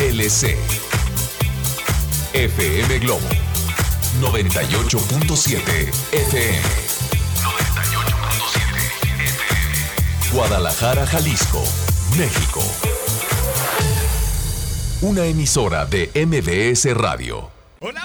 XHLC. FM Globo. 98.7 FM. 98.7 FM. Guadalajara, Jalisco, México. Una emisora de MBS Radio. Hola,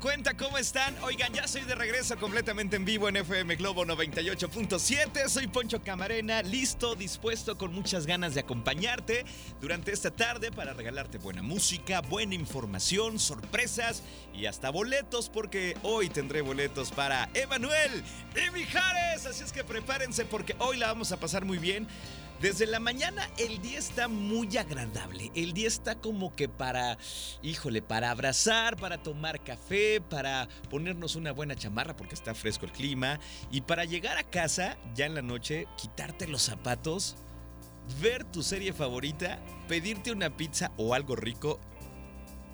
cuenta, ¿cómo están? Oigan, ya soy de regreso completamente en vivo en FM Globo 98.7. Soy Poncho Camarena, listo, dispuesto, con muchas ganas de acompañarte durante esta tarde para regalarte buena música, buena información, sorpresas y hasta boletos, porque hoy tendré boletos para Emanuel y Mijares. Así es que prepárense porque hoy la vamos a pasar muy bien. Desde la mañana el día está muy agradable. El día está como que para, híjole, para abrazar, para tomar café, para ponernos una buena chamarra porque está fresco el clima y para llegar a casa ya en la noche, quitarte los zapatos, ver tu serie favorita, pedirte una pizza o algo rico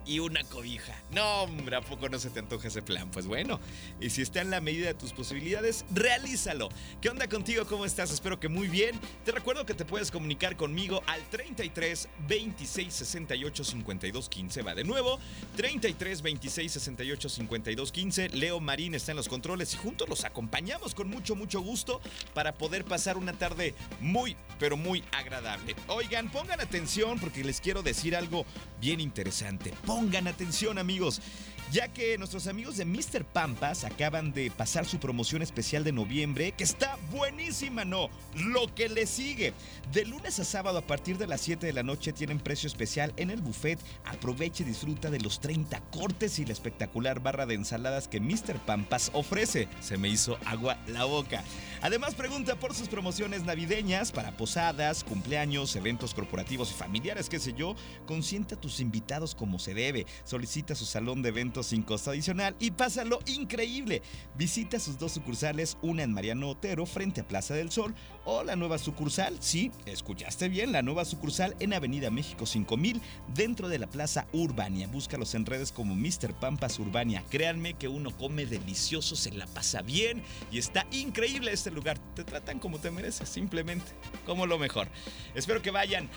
y una cobija. No, hombre, ¿a poco no se te antoja ese plan? Pues bueno, y si está en la medida de tus posibilidades, realízalo. ¿Qué onda contigo? ¿Cómo estás? Espero que muy bien. Te recuerdo que te puedes comunicar conmigo al 33 26 68 52 15. Va de nuevo, 33 26 68 52 15. Leo Marín está en los controles y juntos los acompañamos con mucho, mucho gusto para poder pasar una tarde muy, pero muy agradable. Oigan, pongan atención porque les quiero decir algo bien interesante. Pongan atención amigos, ya que nuestros amigos de Mr. Pampas acaban de pasar su promoción especial de noviembre, que está buenísima, ¿no? Lo que le sigue. De lunes a sábado a partir de las 7 de la noche tienen precio especial en el buffet. Aproveche y disfruta de los 30 cortes y la espectacular barra de ensaladas que Mr. Pampas ofrece. Se me hizo agua la boca. Además pregunta por sus promociones navideñas para posadas, cumpleaños, eventos corporativos y familiares, qué sé yo. Consienta a tus invitados como se debe. Solicita su salón de eventos sin costo adicional y pásalo increíble. Visita sus dos sucursales, una en Mariano Otero frente a Plaza del Sol o la nueva sucursal, sí, escuchaste bien, la nueva sucursal en Avenida México 5000 dentro de la Plaza Urbania. Búscalos en redes como Mr. Pampas Urbania. Créanme que uno come delicioso, se la pasa bien y está increíble este lugar. Te tratan como te mereces, simplemente como lo mejor. Espero que vayan.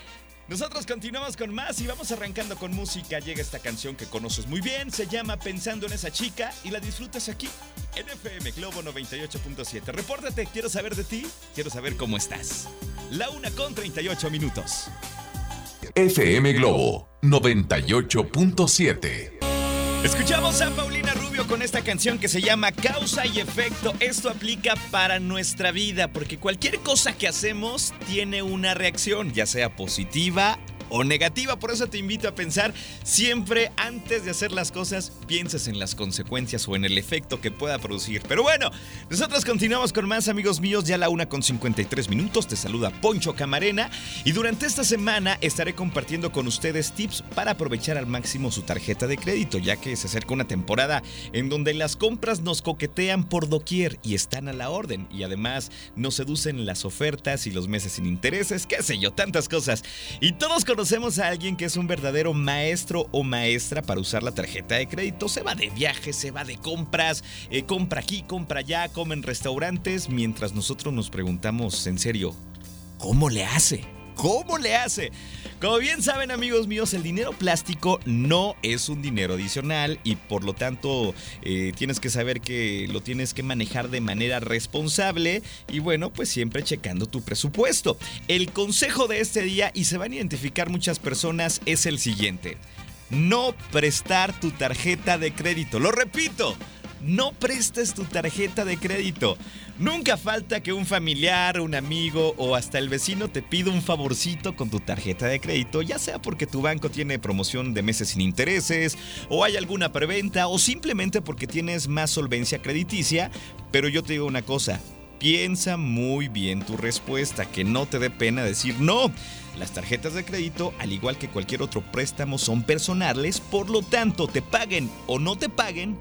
Nosotros continuamos con más y vamos arrancando con música. Llega esta canción que conoces muy bien, se llama Pensando en esa chica y la disfrutas aquí en FM Globo 98.7. Repórtate, quiero saber de ti, quiero saber cómo estás. La una con 38 minutos. FM Globo 98.7. Escuchamos a Paulina con esta canción que se llama Causa y Efecto. Esto aplica para nuestra vida porque cualquier cosa que hacemos tiene una reacción, ya sea positiva o negativa. Por eso te invito a pensar siempre antes de hacer las cosas, pienses en las consecuencias o en el efecto que pueda producir. Pero bueno, nosotros continuamos con más amigos míos, ya la una con 53 minutos. Te saluda Poncho Camarena y durante esta semana estaré compartiendo con ustedes tips para aprovechar al máximo su tarjeta de crédito, ya que se acerca una temporada en donde las compras nos coquetean por doquier y están a la orden y además nos seducen las ofertas y los meses sin intereses, qué sé yo, tantas cosas. Y todos conocemos a alguien que es un verdadero maestro o maestra para usar la tarjeta de crédito. Se va de viaje, se va de compras, eh, compra aquí, compra allá, come en restaurantes, mientras nosotros nos preguntamos en serio, ¿cómo le hace? ¿Cómo le hace? Como bien saben amigos míos, el dinero plástico no es un dinero adicional y por lo tanto eh, tienes que saber que lo tienes que manejar de manera responsable y bueno, pues siempre checando tu presupuesto. El consejo de este día, y se van a identificar muchas personas, es el siguiente. No prestar tu tarjeta de crédito. Lo repito, no prestes tu tarjeta de crédito. Nunca falta que un familiar, un amigo o hasta el vecino te pida un favorcito con tu tarjeta de crédito, ya sea porque tu banco tiene promoción de meses sin intereses, o hay alguna preventa, o simplemente porque tienes más solvencia crediticia. Pero yo te digo una cosa, piensa muy bien tu respuesta, que no te dé pena decir no. las tarjetas de crédito, al igual que cualquier otro préstamo, son personales, por lo tanto, te paguen o no te paguen,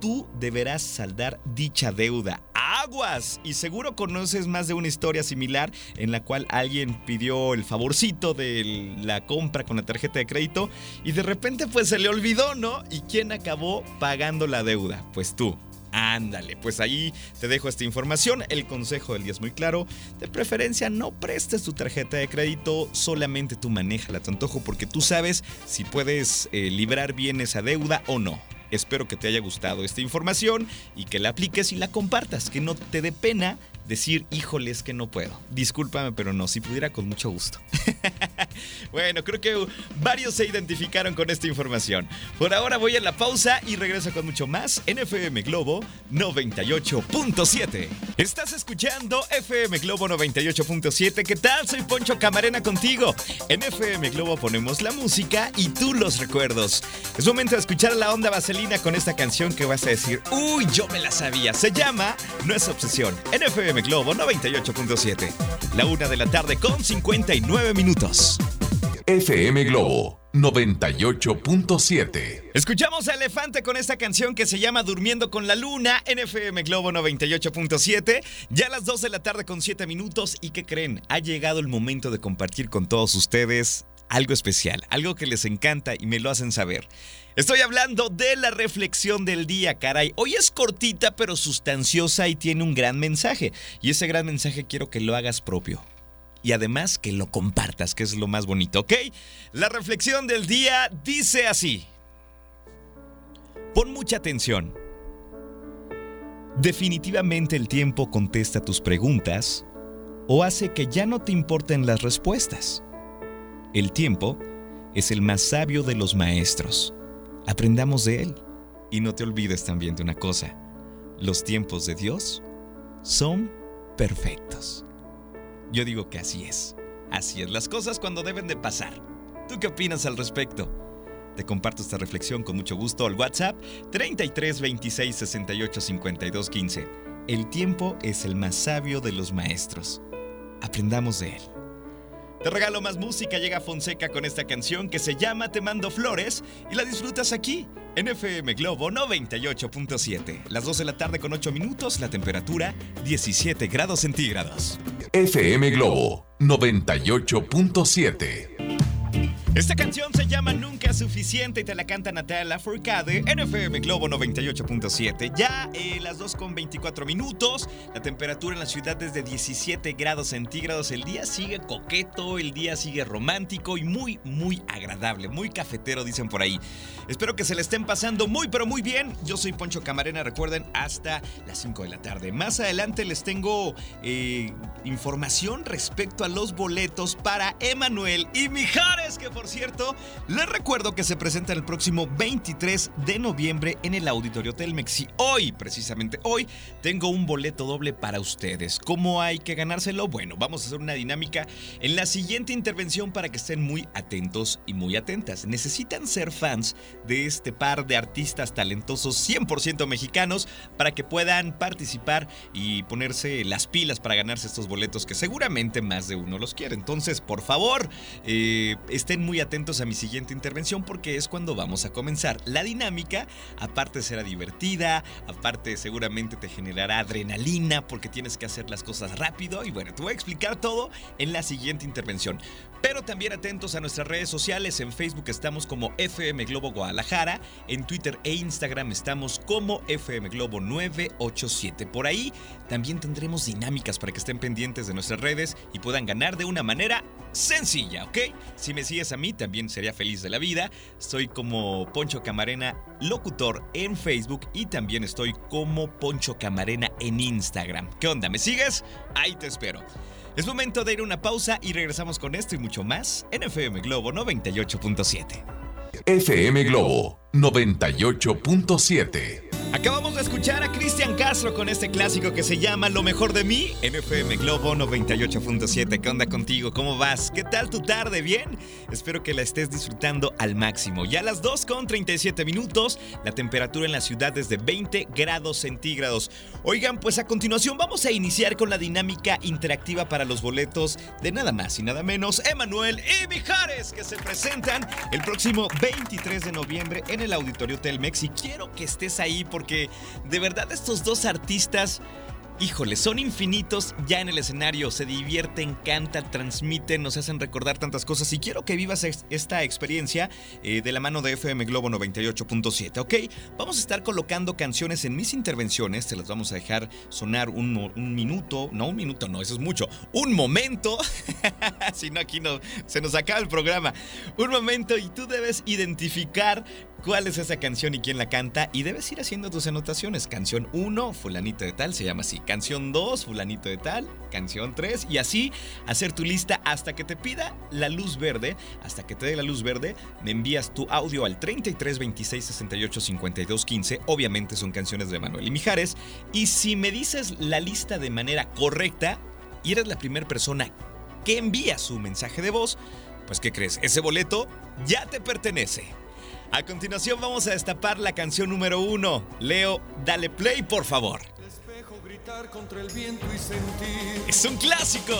tú deberás saldar dicha deuda. ¡Aguas! Y seguro conoces más de una historia similar en la cual alguien pidió el favorcito de la compra con la tarjeta de crédito y de repente pues se le olvidó, ¿no? ¿Y quién acabó pagando la deuda? Pues tú. Ándale, pues ahí te dejo esta información. El consejo del día es muy claro. De preferencia, no prestes tu tarjeta de crédito, solamente tú maneja a tu antojo porque tú sabes si puedes eh, librar bien esa deuda o no. Espero que te haya gustado esta información y que la apliques y la compartas, que no te dé pena decir, híjoles que no puedo. Discúlpame, pero no, si pudiera con mucho gusto. bueno, creo que varios se identificaron con esta información. Por ahora voy a la pausa y regreso con mucho más en FM Globo 98.7. Estás escuchando FM Globo 98.7. ¿Qué tal? Soy Poncho Camarena contigo. En FM Globo ponemos la música y tú los recuerdos. Es momento de escuchar la onda vaselina con esta canción que vas a decir, uy, yo me la sabía. Se llama No es obsesión. En FM Globo 98.7. La una de la tarde con 59 minutos. FM Globo 98.7. Escuchamos a Elefante con esta canción que se llama Durmiendo con la Luna en FM Globo 98.7. Ya a las 2 de la tarde con 7 minutos. ¿Y qué creen? Ha llegado el momento de compartir con todos ustedes algo especial, algo que les encanta y me lo hacen saber. Estoy hablando de la reflexión del día, caray. Hoy es cortita pero sustanciosa y tiene un gran mensaje. Y ese gran mensaje quiero que lo hagas propio. Y además que lo compartas, que es lo más bonito, ¿ok? La reflexión del día dice así. Pon mucha atención. Definitivamente el tiempo contesta tus preguntas o hace que ya no te importen las respuestas. El tiempo es el más sabio de los maestros. Aprendamos de él. Y no te olvides también de una cosa. Los tiempos de Dios son perfectos. Yo digo que así es. Así es las cosas cuando deben de pasar. ¿Tú qué opinas al respecto? Te comparto esta reflexión con mucho gusto al WhatsApp 33 26 68 52 15. El tiempo es el más sabio de los maestros. Aprendamos de él. Te regalo más música, llega Fonseca con esta canción que se llama Te mando flores y la disfrutas aquí en FM Globo 98.7. Las 2 de la tarde con 8 minutos, la temperatura 17 grados centígrados. FM Globo 98.7. Esta canción se llama Nunca es suficiente y te la canta Natalia Furcade en FM Globo 98.7. Ya eh, las 2 con 24 minutos, la temperatura en la ciudad es de 17 grados centígrados. El día sigue coqueto, el día sigue romántico y muy, muy agradable, muy cafetero, dicen por ahí. Espero que se le estén pasando muy, pero muy bien. Yo soy Poncho Camarena, recuerden, hasta las 5 de la tarde. Más adelante les tengo eh, información respecto a los boletos para Emanuel y Mijares, que por cierto, les recuerdo que se presenta el próximo 23 de noviembre en el Auditorio Telmex. Y hoy, precisamente hoy, tengo un boleto doble para ustedes. ¿Cómo hay que ganárselo? Bueno, vamos a hacer una dinámica en la siguiente intervención para que estén muy atentos y muy atentas. Necesitan ser fans de este par de artistas talentosos 100% mexicanos para que puedan participar y ponerse las pilas para ganarse estos boletos que seguramente más de uno los quiere. Entonces, por favor, eh, estén muy atentos a mi siguiente intervención porque es cuando vamos a comenzar. La dinámica, aparte será divertida, aparte seguramente te generará adrenalina porque tienes que hacer las cosas rápido y bueno, te voy a explicar todo en la siguiente intervención. Pero también atentos a nuestras redes sociales. En Facebook estamos como FM Globo Guadalajara. En Twitter e Instagram estamos como FM Globo 987. Por ahí también tendremos dinámicas para que estén pendientes de nuestras redes y puedan ganar de una manera sencilla, ¿ok? Si me sigues a mí, también sería feliz de la vida. Soy como Poncho Camarena Locutor en Facebook y también estoy como Poncho Camarena en Instagram. ¿Qué onda? ¿Me sigues? Ahí te espero. Es momento de ir a una pausa y regresamos con esto y mucho más en FM Globo 98.7. FM Globo 98.7. Acabamos de escuchar a Cristian Castro con este clásico que se llama Lo mejor de mí en FM Globo 98.7. ¿Qué onda contigo? ¿Cómo vas? ¿Qué tal tu tarde? ¿Bien? Espero que la estés disfrutando al máximo. Ya a las 2 con 37 minutos, la temperatura en la ciudad es de 20 grados centígrados. Oigan, pues a continuación vamos a iniciar con la dinámica interactiva para los boletos de nada más y nada menos Emanuel y Mijares que se presentan el próximo 23 de noviembre en el Auditorio Telmex y quiero que estés ahí por porque de verdad estos dos artistas híjole, son infinitos. Ya en el escenario, se divierten, cantan, transmiten, nos hacen recordar tantas cosas y quiero que vivas esta experiencia eh, de la mano de FM Globo 98.7, ¿ok? Vamos a estar colocando canciones en mis intervenciones, te las vamos a dejar sonar un, un minuto, no un minuto, no, eso es mucho, un momento, si no aquí no, se nos acaba el programa, un momento y tú debes identificar cuál es esa canción y quién la canta y debes ir haciendo tus anotaciones. Canción 1, fulanito de tal, se llama así. Canción 2, fulanito de tal. Canción 3 y así hacer tu lista hasta que te pida la luz verde. Hasta que te dé la luz verde, me envías tu audio al 33 26 68 52 15. Obviamente son canciones de Manuel y Mijares. Y si me dices la lista de manera correcta y eres la primera persona que envía su mensaje de voz, pues ¿qué crees? Ese boleto ya te pertenece. A continuación vamos a destapar la canción número uno. Leo, dale play por favor. Es un clásico.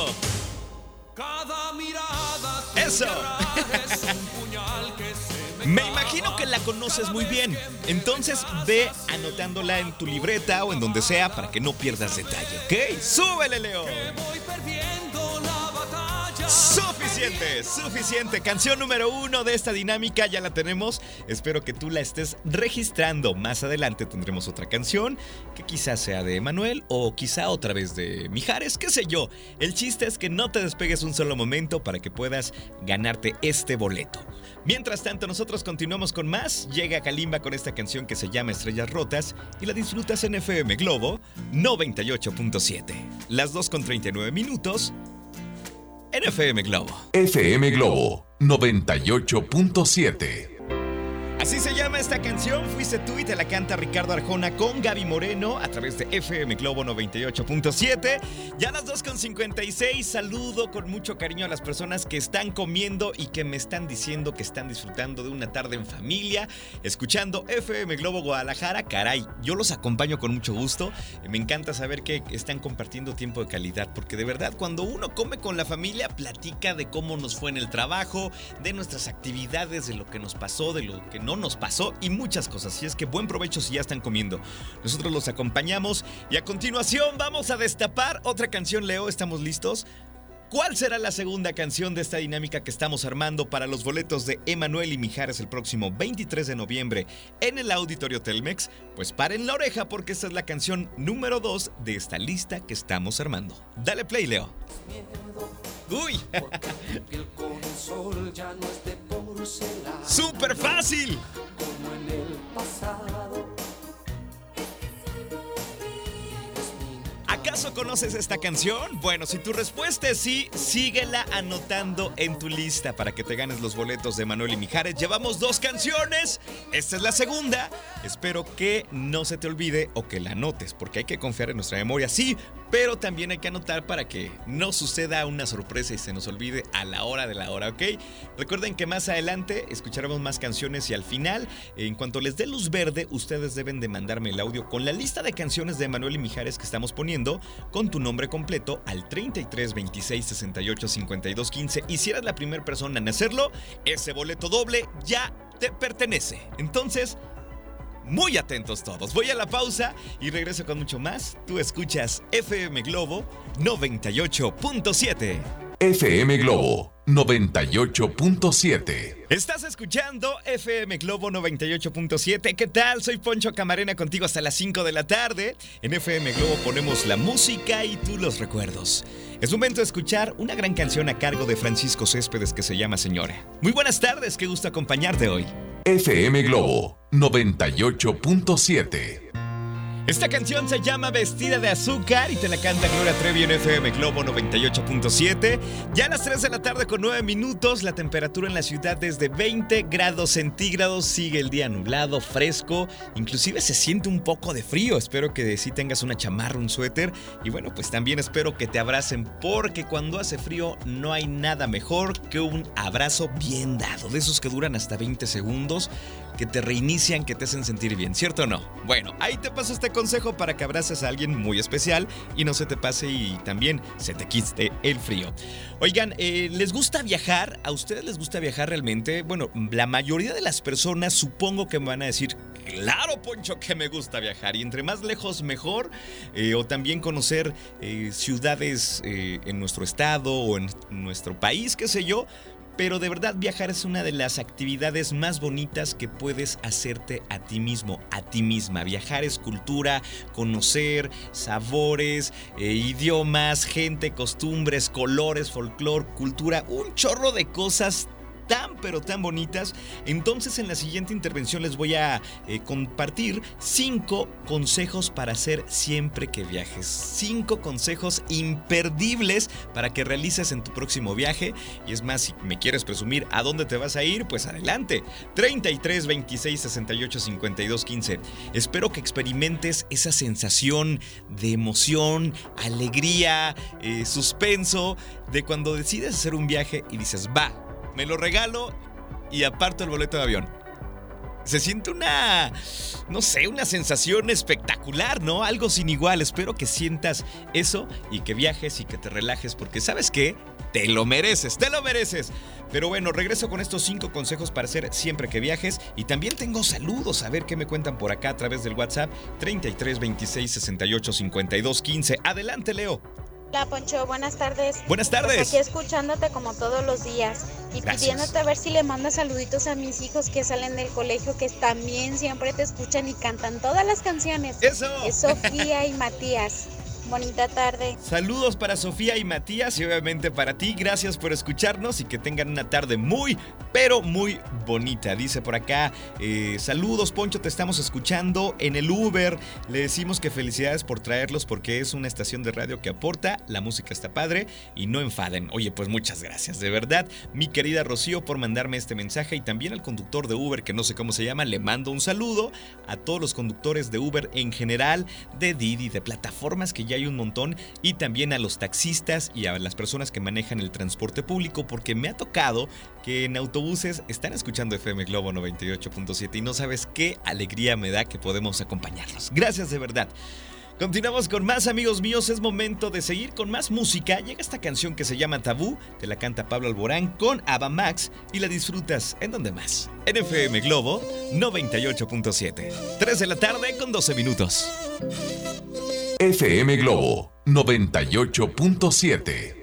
Cada mirada Eso. Me imagino que la conoces muy bien. Entonces ve anotándola en tu libreta o en donde sea para que no pierdas detalle, ¿ok? ¡Súbele, Leo! Suficiente, suficiente. Canción número uno de esta dinámica ya la tenemos. Espero que tú la estés registrando. Más adelante tendremos otra canción que quizás sea de Manuel o quizá otra vez de Mijares, qué sé yo. El chiste es que no te despegues un solo momento para que puedas ganarte este boleto. Mientras tanto, nosotros continuamos con más. Llega Kalimba con esta canción que se llama Estrellas Rotas y la disfrutas en FM Globo 98.7. Las 2 con 39 minutos en FM Globo. FM Globo 98.7. Así se llama esta canción, Fuiste tú y te la canta Ricardo Arjona con Gaby Moreno a través de FM Globo 98.7. Ya las 2.56, saludo con mucho cariño a las personas que están comiendo y que me están diciendo que están disfrutando de una tarde en familia, escuchando FM Globo Guadalajara. Caray, yo los acompaño con mucho gusto. Me encanta saber que están compartiendo tiempo de calidad, porque de verdad cuando uno come con la familia, platica de cómo nos fue en el trabajo, de nuestras actividades, de lo que nos pasó, de lo que no nos pasó y muchas cosas. Y es que buen provecho si ya están comiendo. Nosotros los acompañamos y a continuación vamos a destapar otra canción, Leo. ¿Estamos listos? ¿Cuál será la segunda canción de esta dinámica que estamos armando para los boletos de Emanuel y Mijares el próximo 23 de noviembre en el Auditorio Telmex? Pues paren la oreja porque esta es la canción número 2 de esta lista que estamos armando. Dale play, Leo. Uy. Súper fácil. Como en el pasado. ¿Acaso conoces esta canción? Bueno, si tu respuesta es sí, síguela anotando en tu lista para que te ganes los boletos de Manuel y Mijares. Llevamos dos canciones, esta es la segunda. Espero que no se te olvide o que la anotes, porque hay que confiar en nuestra memoria, sí, pero también hay que anotar para que no suceda una sorpresa y se nos olvide a la hora de la hora, ¿ok? Recuerden que más adelante escucharemos más canciones y al final, en cuanto les dé luz verde, ustedes deben de mandarme el audio con la lista de canciones de Manuel y Mijares que estamos poniendo, con tu nombre completo al 33 26 68 52 15. Y si eres la primera persona en hacerlo, ese boleto doble ya te pertenece. Entonces, muy atentos todos. Voy a la pausa y regreso con mucho más. Tú escuchas FM Globo 98.7. FM Globo 98.7. Estás escuchando FM Globo 98.7. ¿Qué tal? Soy Poncho Camarena contigo hasta las 5 de la tarde. En FM Globo ponemos la música y tú los recuerdos. Es momento de escuchar una gran canción a cargo de Francisco Céspedes que se llama Señora. Muy buenas tardes, qué gusto acompañarte hoy. FM Globo 98.7. Esta canción se llama Vestida de Azúcar y te la canta Gloria Trevi en FM Globo 98.7. Ya a las 3 de la tarde con 9 minutos, la temperatura en la ciudad desde 20 grados centígrados. Sigue el día nublado, fresco, inclusive se siente un poco de frío. Espero que sí tengas una chamarra, un suéter. Y bueno, pues también espero que te abracen porque cuando hace frío no hay nada mejor que un abrazo bien dado, de esos que duran hasta 20 segundos que te reinician, que te hacen sentir bien, ¿cierto o no? Bueno, ahí te paso este consejo para que abraces a alguien muy especial y no se te pase y también se te quiste el frío. Oigan, eh, ¿les gusta viajar? ¿A ustedes les gusta viajar realmente? Bueno, la mayoría de las personas supongo que me van a decir, claro, Poncho, que me gusta viajar. Y entre más lejos, mejor. Eh, o también conocer eh, ciudades en nuestro estado o en nuestro país, qué sé yo pero de verdad viajar es una de las actividades más bonitas que puedes hacerte a ti mismo, a ti misma. Viajar es cultura, conocer sabores, eh, idiomas, gente, costumbres, colores, folclore, cultura, un chorro de cosas tan pero tan bonitas. Entonces en la siguiente intervención les voy a eh, compartir cinco consejos para hacer siempre que viajes. Cinco consejos imperdibles para que realices en tu próximo viaje. Y es más, si me quieres presumir a dónde te vas a ir, pues adelante. 33 26 68 52 15. Espero que experimentes esa sensación de emoción, alegría, eh, suspenso de cuando decides hacer un viaje y dices, va, me lo regalo y aparto el boleto de avión. Se siente una, no sé, una sensación espectacular, ¿no? Algo sin igual. Espero que sientas eso y que viajes y que te relajes porque sabes qué, te lo mereces, te lo mereces. Pero bueno, regreso con estos cinco consejos para hacer siempre que viajes y también tengo saludos a ver qué me cuentan por acá a través del WhatsApp 33 26 68 52 15. Adelante, Leo. Hola Poncho, buenas tardes. Buenas pues tardes. aquí escuchándote como todos los días y pidiéndote a ver si le mandas saluditos a mis hijos que salen del colegio que también siempre te escuchan y cantan todas las canciones. Eso. Es Sofía y Matías. Bonita tarde. Saludos para Sofía y Matías y obviamente para ti. Gracias por escucharnos y que tengan una tarde muy, pero muy bonita. Dice por acá, eh, saludos Poncho, te estamos escuchando en el Uber. Le decimos que felicidades por traerlos porque es una estación de radio que aporta, la música está padre y no enfaden. Oye, pues muchas gracias, de verdad. Mi querida Rocío por mandarme este mensaje y también al conductor de Uber, que no sé cómo se llama, le mando un saludo a todos los conductores de Uber en general, de Didi, de plataformas que ya un montón y también a los taxistas y a las personas que manejan el transporte público porque me ha tocado que en autobuses están escuchando FM Globo 98.7 y no sabes qué alegría me da que podemos acompañarlos. Gracias de verdad. Continuamos con más amigos míos, es momento de seguir con más música. Llega esta canción que se llama Tabú, te la canta Pablo Alborán con Ava Max y la disfrutas en donde más. En FM Globo 98.7. 3 de la tarde con 12 minutos. FM Globo 98.7.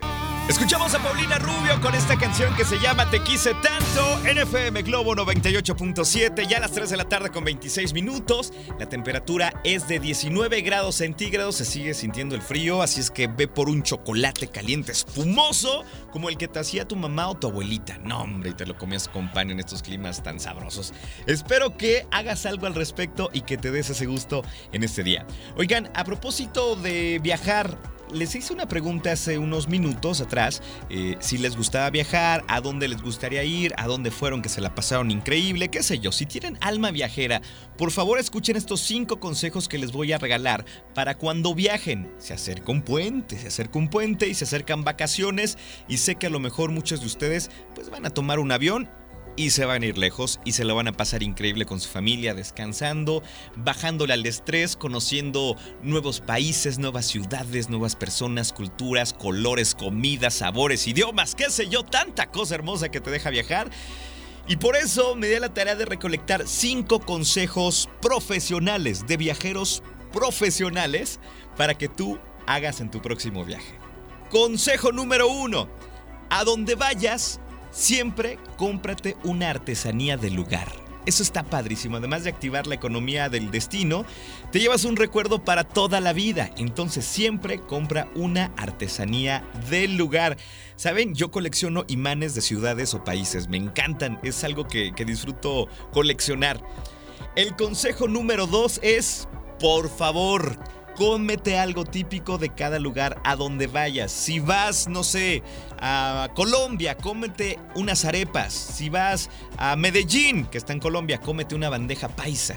Escuchamos a Paulina Rubio con esta canción que se llama Te quise tanto en FM Globo 98.7, ya a las 3 de la tarde con 26 minutos. La temperatura es de 19 grados centígrados, se sigue sintiendo el frío, así es que ve por un chocolate caliente espumoso como el que te hacía tu mamá o tu abuelita. No, hombre, y te lo comías con pan en estos climas tan sabrosos. Espero que hagas algo al respecto y que te des ese gusto en este día. Oigan, a propósito de viajar, les hice una pregunta hace unos minutos atrás, eh, si les gustaba viajar, a dónde les gustaría ir, a dónde fueron que se la pasaron increíble, qué sé yo. Si tienen alma viajera, por favor escuchen estos cinco consejos que les voy a regalar para cuando viajen. Se acerca un puente, se acerca un puente y se acercan vacaciones y sé que a lo mejor muchos de ustedes pues van a tomar un avión y se van a ir lejos y se lo van a pasar increíble con su familia, descansando, bajándole al estrés, conociendo nuevos países, nuevas ciudades, nuevas personas, culturas, colores, comidas, sabores, idiomas, qué sé yo, tanta cosa hermosa que te deja viajar. Y por eso me di la tarea de recolectar cinco consejos profesionales de viajeros profesionales para que tú hagas en tu próximo viaje. Consejo número uno. A donde vayas, Siempre cómprate una artesanía del lugar. Eso está padrísimo. Además de activar la economía del destino, te llevas un recuerdo para toda la vida. Entonces siempre compra una artesanía del lugar. Saben, yo colecciono imanes de ciudades o países. Me encantan. Es algo que, que disfruto coleccionar. El consejo número dos es por favor, cómete algo típico de cada lugar a donde vayas. Si vas, no sé, a Colombia, cómete unas arepas. Si vas a Medellín, que está en Colombia, cómete una bandeja paisa.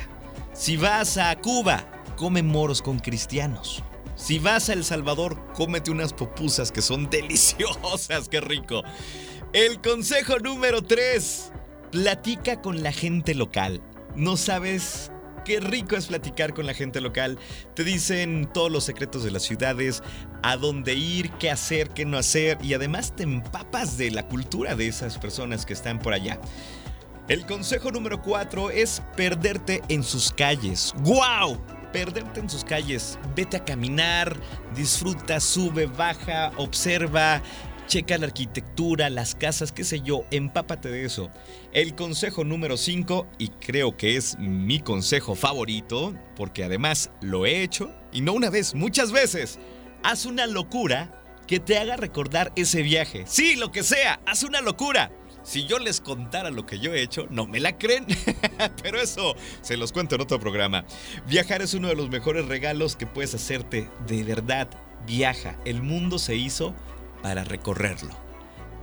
Si vas a Cuba, come moros con cristianos. Si vas a El Salvador, cómete unas pupusas que son deliciosas, qué rico. El consejo número 3. Platica con la gente local. No sabes qué rico es platicar con la gente local. Te dicen todos los secretos de las ciudades, a dónde ir, qué hacer, qué no hacer y además te empapas de la cultura de esas personas que están por allá. El consejo número 4 es perderte en sus calles. ¡Guau! Perderte en sus calles. Vete a caminar, disfruta, sube, baja, observa, checa la arquitectura, las casas, qué sé yo, empápate de eso. El consejo número 5, y creo que es mi consejo favorito, porque además lo he hecho, y no una vez, muchas veces, haz una locura que te haga recordar ese viaje. Sí, lo que sea, haz una locura. Si yo les contara lo que yo he hecho, no me la creen. Pero eso se los cuento en otro programa. Viajar es uno de los mejores regalos que puedes hacerte. De verdad, viaja. El mundo se hizo para recorrerlo.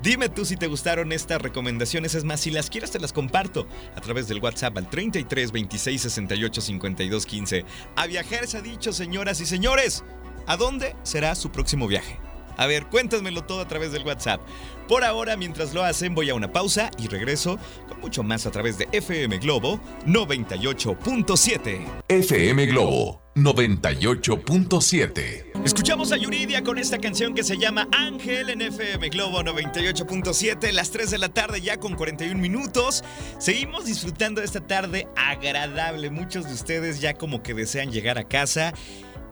Dime tú si te gustaron estas recomendaciones, es más, si las quieres te las comparto a través del WhatsApp al 33 26 68 52 15. A viajar se ha dicho, señoras y señores. ¿A dónde será su próximo viaje? A ver, cuéntamelo todo a través del WhatsApp. Por ahora, mientras lo hacen, voy a una pausa y regreso con mucho más a través de FM Globo 98.7. FM Globo 98.7. Escuchamos a Yuridia con esta canción que se llama Ángel en FM Globo 98.7, las 3 de la tarde ya con 41 minutos. Seguimos disfrutando de esta tarde agradable. Muchos de ustedes ya como que desean llegar a casa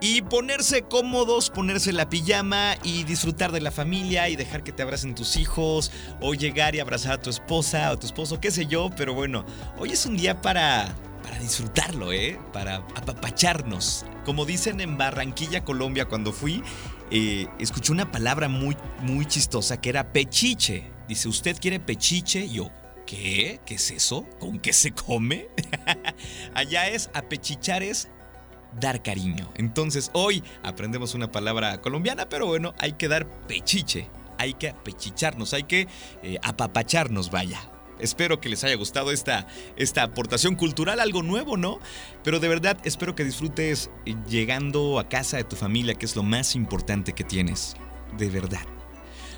y ponerse cómodos, ponerse la pijama y disfrutar de la familia y dejar que te abracen tus hijos o llegar y abrazar a tu esposa o tu esposo, qué sé yo, pero bueno, hoy es un día para para disfrutarlo, ¿eh? Para apapacharnos. Como dicen en Barranquilla, Colombia, cuando fui, eh, escuché una palabra muy, muy chistosa que era pechiche. Dice, ¿usted quiere pechiche? yo, ¿qué? ¿Qué es eso? ¿Con qué se come? Allá es apechichar es dar cariño. Entonces hoy aprendemos una palabra colombiana, pero bueno, hay que dar pechiche, hay que apechicharnos, hay que eh, apapacharnos, vaya. Espero que les haya gustado esta, esta aportación cultural, algo nuevo, ¿no? Pero de verdad espero que disfrutes llegando a casa de tu familia, que es lo más importante que tienes. De verdad.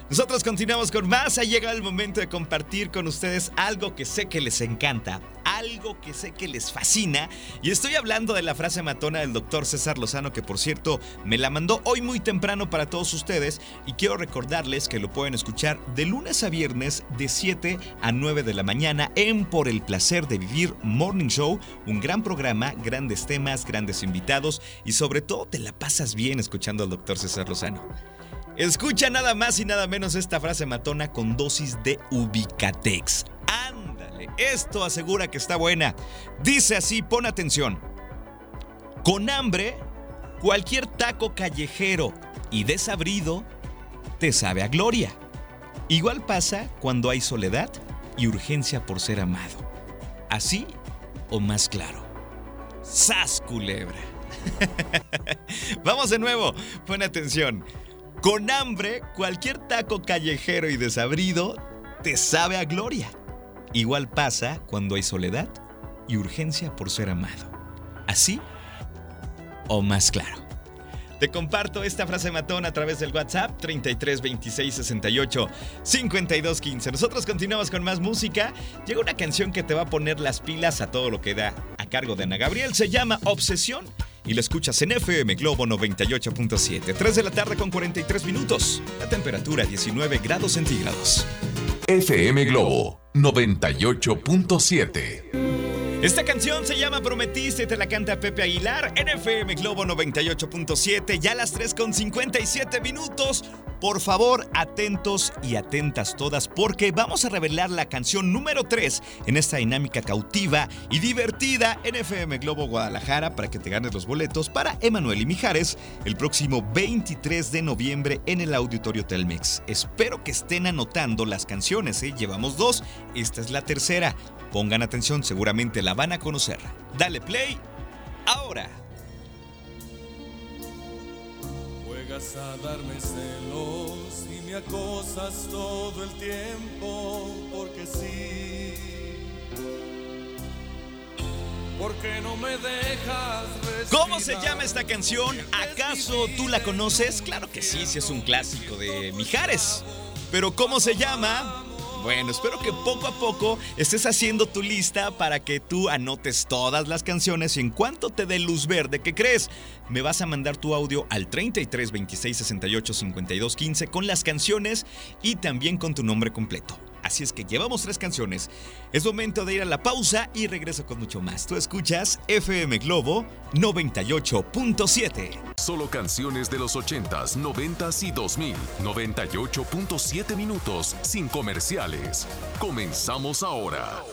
Nosotros continuamos con más. Ha llegado el momento de compartir con ustedes algo que sé que les encanta, algo que sé que les fascina. Y estoy hablando de la frase matona del doctor César Lozano, que por cierto me la mandó hoy muy temprano para todos ustedes. Y quiero recordarles que lo pueden escuchar de lunes a viernes de 7 a 9 de la mañana en Por el placer de vivir Morning Show. Un gran programa, grandes temas, grandes invitados y sobre todo te la pasas bien escuchando al doctor César Lozano. Escucha nada más y nada menos esta frase matona con dosis de Ubicatex. Ándale, esto asegura que está buena. Dice así, pon atención. Con hambre, cualquier taco callejero y desabrido te sabe a gloria. Igual pasa cuando hay soledad y urgencia por ser amado. Así o más claro. ¡Sas culebra! Vamos de nuevo, pon atención. Con hambre, cualquier taco callejero y desabrido te sabe a gloria. Igual pasa cuando hay soledad y urgencia por ser amado. ¿Así o más claro? Te comparto esta frase matón a través del WhatsApp 33 26 68 52 15. Nosotros continuamos con más música. Llega una canción que te va a poner las pilas a todo lo que da a cargo de Ana Gabriel. Se llama Obsesión y la escuchas en FM Globo 98.7. 3 de la tarde con 43 minutos. La temperatura 19 grados centígrados. FM Globo 98.7. Esta canción se llama Prometiste, te la canta Pepe Aguilar en FM Globo 98.7, ya a las 3 con 57 minutos. Por favor, atentos y atentas todas, porque vamos a revelar la canción número 3 en esta dinámica cautiva y divertida en FM Globo Guadalajara para que te ganes los boletos para Emanuel y Mijares el próximo 23 de noviembre en el Auditorio Telmex. Espero que estén anotando las canciones, ¿eh? llevamos dos, esta es la tercera. Pongan atención, seguramente la van a conocer. Dale play ahora. Llegas a darme celos y me acosas todo el tiempo porque sí. Porque no me dejas ¿Cómo se llama esta canción? ¿Acaso tú la conoces? Claro que sí, sí es un clásico de Mijares. Pero ¿cómo se llama? Bueno, espero que poco a poco estés haciendo tu lista para que tú anotes todas las canciones y en cuanto te dé luz verde, ¿qué crees? Me vas a mandar tu audio al 33 26 68 52 15 con las canciones y también con tu nombre completo. Así es que llevamos tres canciones. Es momento de ir a la pausa y regreso con mucho más. Tú escuchas FM Globo 98.7. Solo canciones de los 80s, 90s y 2000. 98.7 minutos sin comerciales. Comenzamos ahora.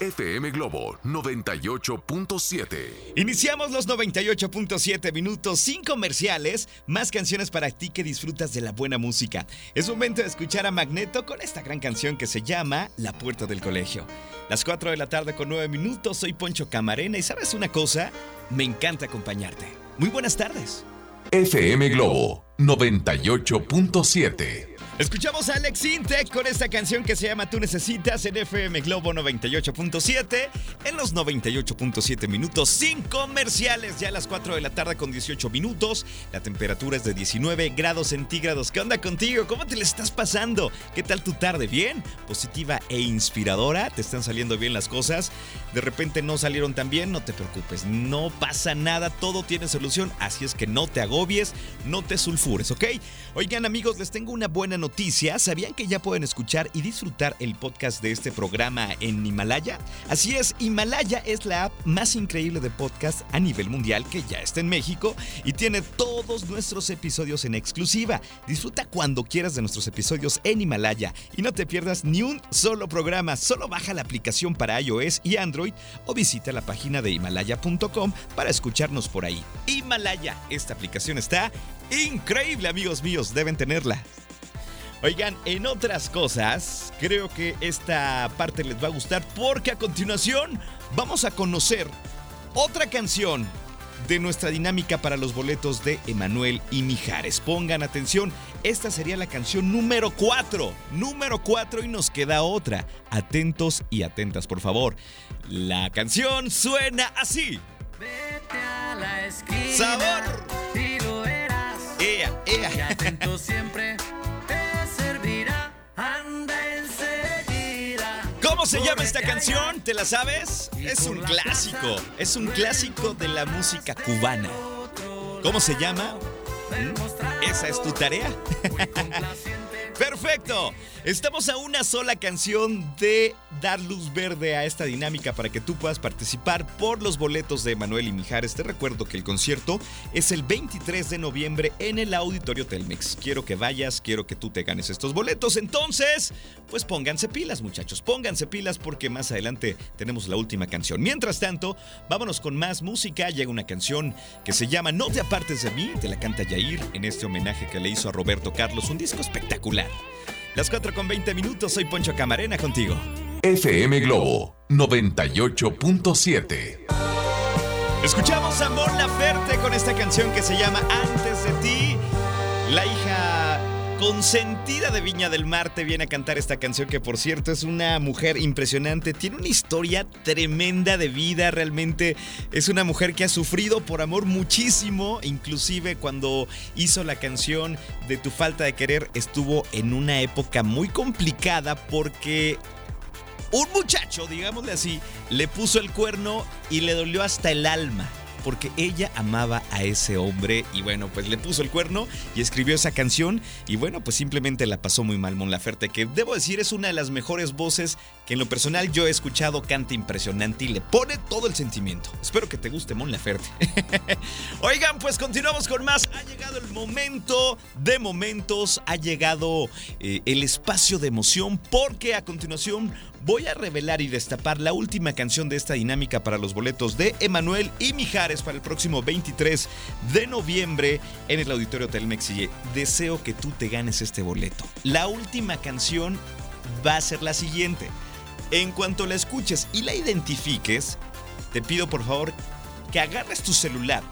FM Globo 98.7. Iniciamos los 98.7 minutos sin comerciales, más canciones para ti que disfrutas de la buena música. Es momento de escuchar a Magneto con esta gran canción que se llama La Puerta del Colegio. Las 4 de la tarde con 9 minutos, soy Poncho Camarena y sabes una cosa, me encanta acompañarte. Muy buenas tardes. FM Globo 98.7. Escuchamos a Alex Intec con esta canción que se llama Tú Necesitas en FM Globo 98.7 en los 98.7 minutos sin comerciales ya a las 4 de la tarde con 18 minutos la temperatura es de 19 grados centígrados ¿qué onda contigo? ¿cómo te le estás pasando? ¿qué tal tu tarde? ¿bien? ¿positiva e inspiradora? ¿te están saliendo bien las cosas? ¿de repente no salieron tan bien? no te preocupes no pasa nada todo tiene solución así es que no te agobies no te sulfures ¿ok? oigan amigos les tengo una buena noticia noticia, ¿sabían que ya pueden escuchar y disfrutar el podcast de este programa en Himalaya? Así es, Himalaya es la app más increíble de podcast a nivel mundial que ya está en México y tiene todos nuestros episodios en exclusiva. Disfruta cuando quieras de nuestros episodios en Himalaya y no te pierdas ni un solo programa. Solo baja la aplicación para iOS y Android o visita la página de himalaya.com para escucharnos por ahí. Himalaya, esta aplicación está increíble amigos míos, deben tenerla. Oigan, en otras cosas, creo que esta parte les va a gustar porque a continuación vamos a conocer otra canción de nuestra dinámica para los boletos de Emanuel y Mijares. Pongan atención, esta sería la canción número 4. Número 4 y nos queda otra. Atentos y atentas, por favor. La canción suena así. Vete a la esquina. Sabor. Y lo verás. Ea, ea. Y atento siempre ¿Cómo se llama esta canción? ¿Te la sabes? Es un clásico. Es un clásico de la música cubana. ¿Cómo se llama? ¿Mm? ¿Esa es tu tarea? Perfecto. Estamos a una sola canción de dar luz verde a esta dinámica para que tú puedas participar por los boletos de Manuel y Mijares. Te recuerdo que el concierto es el 23 de noviembre en el Auditorio Telmex. Quiero que vayas, quiero que tú te ganes estos boletos. Entonces, pues pónganse pilas, muchachos. Pónganse pilas porque más adelante tenemos la última canción. Mientras tanto, vámonos con más música. Llega una canción que se llama No te apartes de mí. Te la canta Yair en este homenaje que le hizo a Roberto Carlos. Un disco espectacular. Las 4 con 20 minutos, soy Poncho Camarena contigo. FM Globo 98.7. Escuchamos a Mon Laferte con esta canción que se llama Antes consentida de Viña del Mar te viene a cantar esta canción que por cierto es una mujer impresionante, tiene una historia tremenda de vida, realmente. Es una mujer que ha sufrido por amor muchísimo, inclusive cuando hizo la canción de Tu falta de querer estuvo en una época muy complicada porque un muchacho, digámosle así, le puso el cuerno y le dolió hasta el alma. Porque ella amaba a ese hombre y bueno, pues le puso el cuerno y escribió esa canción y bueno, pues simplemente la pasó muy mal Mon Laferte, que debo decir es una de las mejores voces que en lo personal yo he escuchado, canta impresionante y le pone todo el sentimiento. Espero que te guste Mon Laferte. Oigan, pues continuamos con más. Ha llegado el momento de momentos, ha llegado eh, el espacio de emoción porque a continuación voy a revelar y destapar la última canción de esta dinámica para los boletos de Emanuel y Mijares para el próximo 23 de noviembre en el Auditorio y deseo que tú te ganes este boleto. La última canción va a ser la siguiente. En cuanto la escuches y la identifiques, te pido por favor que agarres tu celular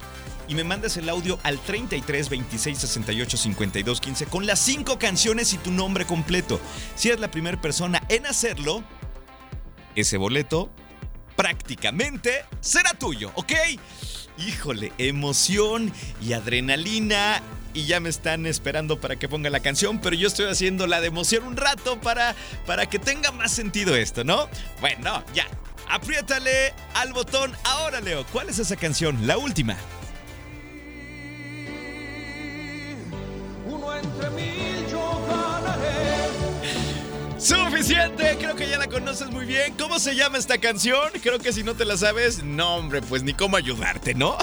y me mandas el audio al 33 26 68 52 15 con las cinco canciones y tu nombre completo. Si eres la primera persona en hacerlo, ese boleto prácticamente será tuyo, ¿ok? Híjole, emoción y adrenalina. Y ya me están esperando para que ponga la canción, pero yo estoy haciendo la de emoción un rato para, para que tenga más sentido esto, ¿no? Bueno, ya. Apriétale al botón ahora, Leo. ¿Cuál es esa canción? La última. Uno entre ganaré. Suficiente, creo que ya la conoces muy bien. ¿Cómo se llama esta canción? Creo que si no te la sabes, no hombre, pues ni cómo ayudarte, ¿no?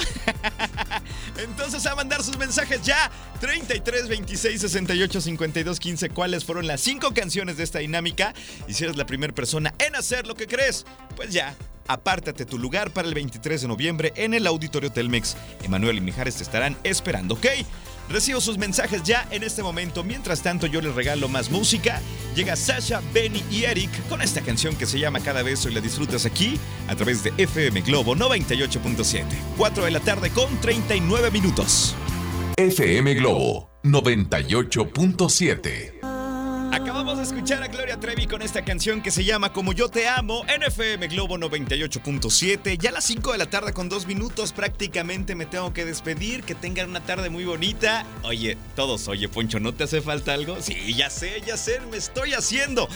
Entonces a mandar sus mensajes ya. 33 26 68 52 15. ¿Cuáles fueron las cinco canciones de esta dinámica? Y si eres la primera persona en hacer lo que crees, pues ya. Apártate tu lugar para el 23 de noviembre en el Auditorio Telmex. Emanuel y Mijares te estarán esperando, ¿ok? Recibo sus mensajes ya en este momento. Mientras tanto, yo les regalo más música. Llega Sasha, Benny y Eric con esta canción que se llama Cada beso y la disfrutas aquí a través de FM Globo 98.7. 4 de la tarde con 39 minutos. FM Globo 98.7. Acabamos de escuchar a Gloria Trevi con esta canción que se llama Como yo te amo en FM Globo 98.7. Ya a las 5 de la tarde con dos minutos prácticamente me tengo que despedir. Que tengan una tarde muy bonita. Oye, todos, oye Poncho, ¿no te hace falta algo? Sí, ya sé, ya sé, me estoy haciendo.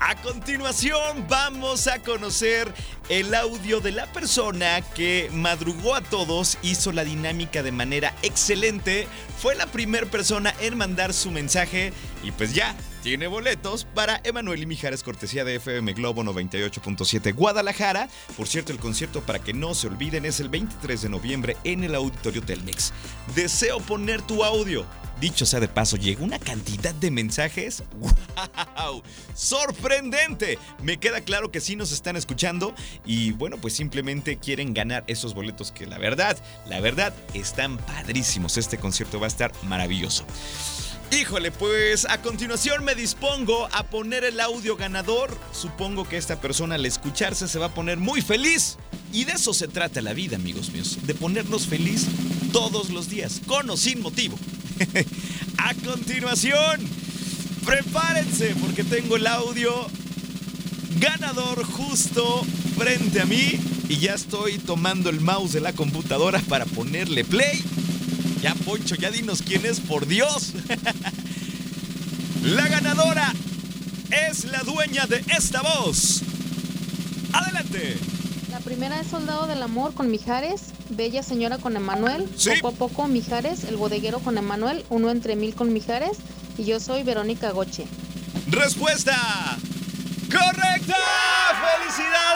A continuación vamos a conocer el audio de la persona que madrugó a todos, hizo la dinámica de manera excelente. Fue la primera persona en mandar su mensaje y pues ya, tiene boletos para Emanuel y Mijares, cortesía de FM Globo 98.7 Guadalajara. Por cierto, el concierto, para que no se olviden, es el 23 de noviembre en el Auditorio Telmex. Deseo poner tu audio. Dicho sea de paso, llegó una cantidad de mensajes. ¡Wow! ¡Sorprendente! Me queda claro que sí nos están escuchando y bueno, pues simplemente quieren ganar esos boletos que la verdad, la verdad, están padrísimos. Este concierto va a estar maravilloso. Híjole, pues a continuación me dispongo a poner el audio ganador. Supongo que esta persona al escucharse se va a poner muy feliz. Y de eso se trata la vida, amigos míos. De ponernos feliz todos los días, con o sin motivo. a continuación, prepárense porque tengo el audio ganador justo frente a mí. Y ya estoy tomando el mouse de la computadora para ponerle play. Ya, Poncho, ya dinos quién es, por Dios. La ganadora es la dueña de esta voz. Adelante. La primera es Soldado del Amor con Mijares, Bella Señora con Emanuel, Sí. Poco a Poco Mijares, El Bodeguero con Emanuel, Uno entre Mil con Mijares y yo soy Verónica Goche. Respuesta correcta. Felicidades,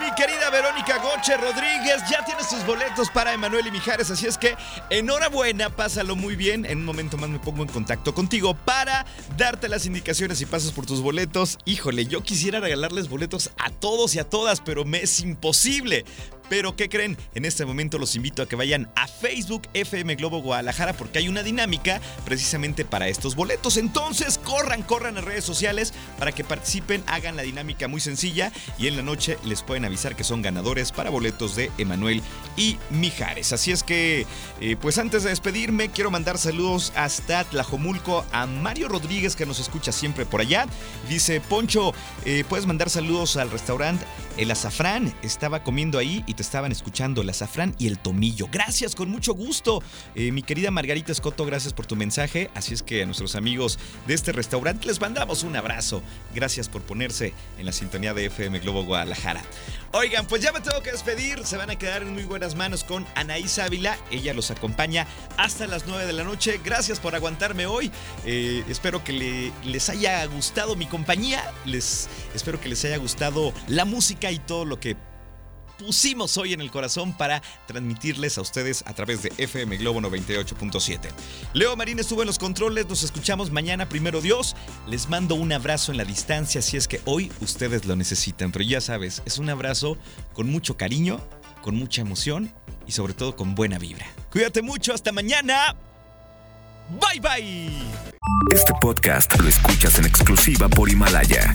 mi querida Verónica Goche Rodríguez. Ya tienes tus boletos para Emanuel y Mijares, así es que enhorabuena, pásalo muy bien. En un momento más me pongo en contacto contigo para darte las indicaciones y pasas por tus boletos. Híjole, yo quisiera regalarles boletos a todos y a todas, pero me es imposible. Pero ¿qué creen? En este momento los invito a que vayan a Facebook FM Globo Guadalajara porque hay una dinámica precisamente para estos boletos. Entonces corran, corran a redes sociales para que participen, hagan la dinámica muy sencilla y en la noche les pueden avisar que son ganadores para boletos de Emanuel y Mijares. Así es que, eh, pues antes de despedirme, quiero mandar saludos hasta Tlajomulco a Mario Rodríguez que nos escucha siempre por allá. Dice, Poncho, eh, puedes mandar saludos al restaurante El Azafrán. Estaba comiendo ahí y te estaban escuchando el azafrán y el tomillo. Gracias, con mucho gusto. Eh, mi querida Margarita Escoto, gracias por tu mensaje. Así es que a nuestros amigos de este restaurante les mandamos un abrazo. Gracias por ponerse en la sintonía de FM Globo Oigan, pues ya me tengo que despedir. Se van a quedar en muy buenas manos con Anaís Ávila. Ella los acompaña hasta las 9 de la noche. Gracias por aguantarme hoy. Eh, espero que le- les haya gustado mi compañía. Les espero que les haya gustado la música y todo lo que pusimos hoy en el corazón para transmitirles a ustedes a través de FM Globo 98.7. Leo Marín estuvo en los controles, nos escuchamos mañana, primero Dios. Les mando un abrazo en la distancia si es que hoy ustedes lo necesitan, pero ya sabes, es un abrazo con mucho cariño, con mucha emoción y sobre todo con buena vibra. Cuídate mucho, hasta mañana. Bye bye. Este podcast lo escuchas en exclusiva por Himalaya.